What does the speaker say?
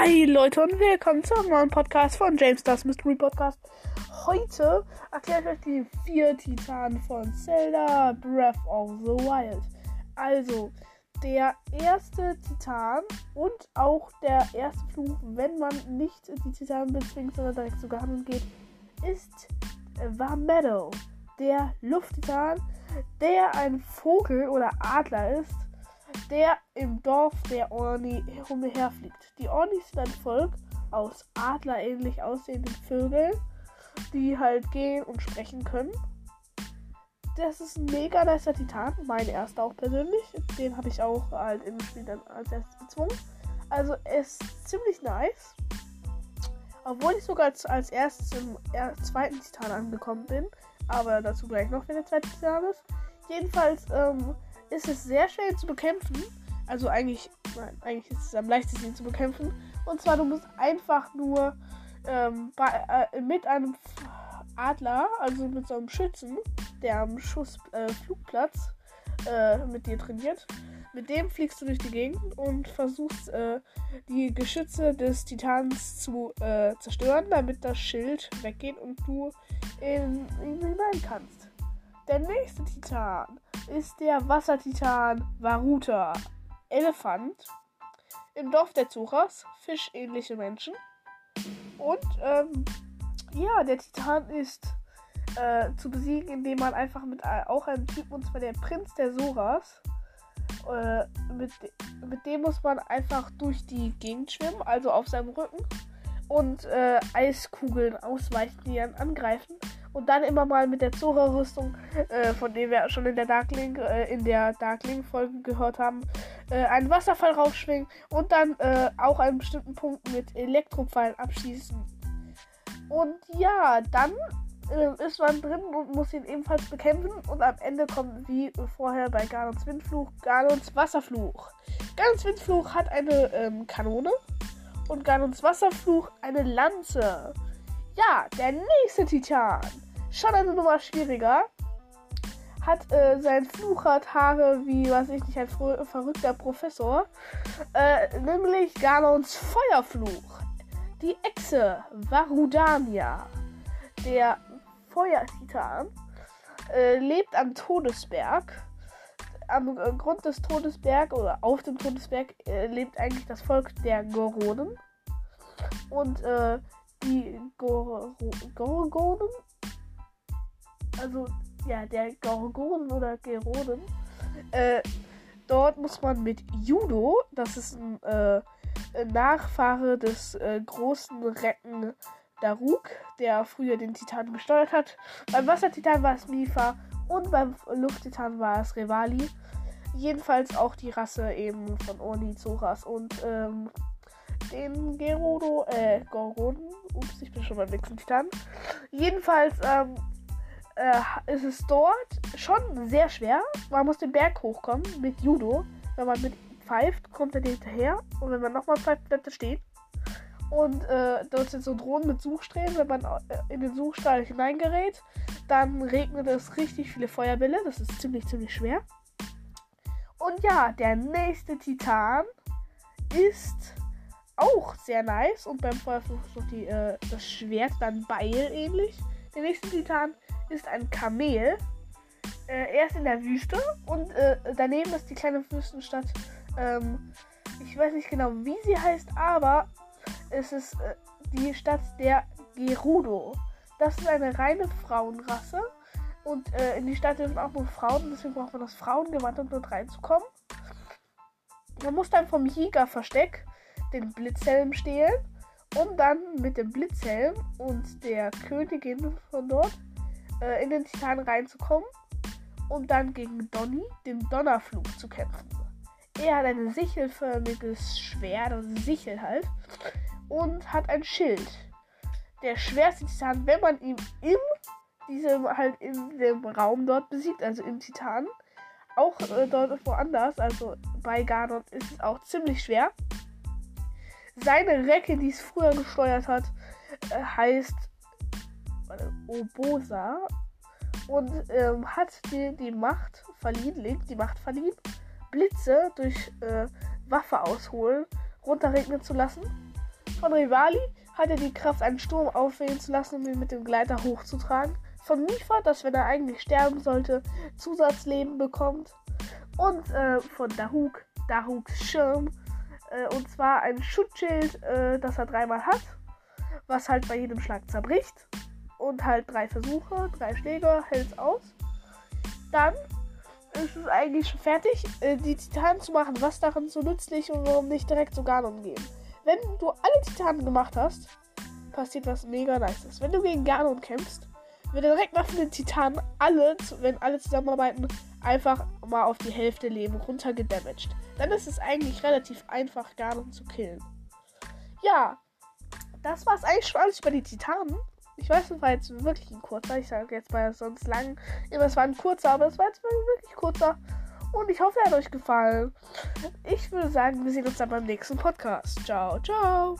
Hi Leute und willkommen zu einem neuen Podcast von James Das Mystery Podcast. Heute erkläre ich euch die vier Titanen von Zelda Breath of the Wild. Also, der erste Titan und auch der erste Fluch, wenn man nicht die Titanen bezwingt, sondern direkt zu Ganon geht, ist Vamedo, der Lufttitan, der ein Vogel oder Adler ist der im Dorf der Orni herumherfliegt. Die Ornis sind ein Volk aus adlerähnlich aussehenden Vögeln, die halt gehen und sprechen können. Das ist ein mega nicer Titan, mein erster auch persönlich. Den habe ich auch halt im Spiel dann als erstes bezwungen. Also ist ziemlich nice. Obwohl ich sogar als, als erstes im zweiten Titan angekommen bin. Aber dazu gleich noch, wenn der zweite Titan ist. Jedenfalls, ähm, ist es sehr schnell zu bekämpfen. Also eigentlich, nein, eigentlich ist es am leichtesten zu bekämpfen. Und zwar, du musst einfach nur ähm, bei, äh, mit einem Adler, also mit so einem Schützen, der am Schussflugplatz äh, äh, mit dir trainiert. Mit dem fliegst du durch die Gegend und versuchst äh, die Geschütze des Titans zu äh, zerstören, damit das Schild weggeht und du in ihn hinein kannst. Der nächste Titan ist der Wassertitan Varuta. Elefant. Im Dorf der Zuchas. Fischähnliche Menschen. Und ähm, ja, der Titan ist äh, zu besiegen, indem man einfach mit äh, auch einem Typen, und zwar der Prinz der Soras, äh, mit, mit dem muss man einfach durch die Gegend schwimmen, also auf seinem Rücken und äh, Eiskugeln ausweichen, die ihn angreifen und dann immer mal mit der Zora-Rüstung, äh, von dem wir schon in der Darkling, äh, in der Darkling-Folge gehört haben, äh, einen Wasserfall raufschwingen und dann äh, auch einen bestimmten Punkt mit Elektropfeilen abschießen. Und ja, dann äh, ist man drin und muss ihn ebenfalls bekämpfen und am Ende kommt wie vorher bei Ganons Windfluch Ganons Wasserfluch. Ganons Windfluch hat eine ähm, Kanone und Ganons Wasserfluch eine Lanze. Ja, der nächste Titan schon eine Nummer schwieriger. Hat äh, sein Fluch Haare wie, was ich nicht, ein verrückter Professor. Äh, nämlich Galons Feuerfluch. Die Echse Varudania. Der Feuertitan. Äh, lebt am Todesberg. Am äh, Grund des Todesberg oder auf dem Todesberg äh, lebt eigentlich das Volk der Goronen. Und äh, die Gor Gorgonen also ja, der Gorgon oder Geroden, äh, dort muss man mit Judo, das ist ein äh, Nachfahre des äh, großen Recken Daruk, der früher den Titan gesteuert hat. Beim Wassertitan war es Mifa und beim Lufttitan war es Revali. Jedenfalls auch die Rasse eben von Oni, Zoras und ähm, den Gerudo, äh, Gorgon. Ups, ich bin schon beim nächsten Titan. Jedenfalls, ähm, äh, ist es dort schon sehr schwer. Man muss den Berg hochkommen mit Judo. Wenn man mit pfeift, kommt er hinterher. Und wenn man nochmal pfeift, bleibt er stehen. Und äh, dort sind so Drohnen mit Suchsträhnen. Wenn man äh, in den Suchstrahl hineingerät, dann regnet es richtig viele Feuerbälle. Das ist ziemlich, ziemlich schwer. Und ja, der nächste Titan ist auch sehr nice. Und beim Feuerfluch ist noch die, äh, das Schwert dann Beil ähnlich. Der nächste Titan ist ein Kamel. Äh, er ist in der Wüste und äh, daneben ist die kleine Wüstenstadt. Ähm, ich weiß nicht genau, wie sie heißt, aber es ist äh, die Stadt der Gerudo. Das ist eine reine Frauenrasse. Und äh, in die Stadt dürfen auch nur Frauen, deswegen braucht man das Frauengewand, um dort reinzukommen. Man muss dann vom Jägerversteck den Blitzhelm stehlen, um dann mit dem Blitzhelm und der Königin von dort äh, in den Titan reinzukommen, um dann gegen Donny, den Donnerflug, zu kämpfen. Er hat ein sichelförmiges Schwert, also Sichel halt, und hat ein Schild. Der schwerste Titan, wenn man ihn in diesem halt in dem Raum dort besiegt, also im Titan, auch äh, dort woanders, also bei Ganon ist es auch ziemlich schwer. Seine Recke, die es früher gesteuert hat, äh, heißt Obosa und ähm, hat dir die Macht verliehen, Link die Macht verliehen, Blitze durch äh, Waffe ausholen, runterregnen zu lassen. Von Rivali hat er die Kraft, einen Sturm aufwählen zu lassen, um ihn mit dem Gleiter hochzutragen. Von Mifa, dass wenn er eigentlich sterben sollte, Zusatzleben bekommt. Und äh, von Dahuk, Dahuks Schirm. Äh, und zwar ein Schutzschild, äh, das er dreimal hat, was halt bei jedem Schlag zerbricht. Und halt drei Versuche, drei Schläge, hält aus. Dann ist es eigentlich schon fertig, äh, die Titanen zu machen. Was daran so nützlich und warum nicht direkt zu Ganon gehen? Wenn du alle Titanen gemacht hast, passiert was mega nices. Wenn du gegen Ganon kämpfst, wird er direkt nach den Titanen alle, wenn alle zusammenarbeiten, einfach mal auf die Hälfte Leben runtergedamaged. Dann ist es eigentlich relativ einfach, Ganon zu killen. Ja, das war es eigentlich schon alles über die Titanen. Ich weiß, es war jetzt wirklich ein kurzer. Ich sage jetzt mal sonst lang. Immer, es war ein kurzer, aber es war jetzt wirklich kurzer. Und ich hoffe, er hat euch gefallen. Ich würde sagen, wir sehen uns dann beim nächsten Podcast. Ciao, ciao.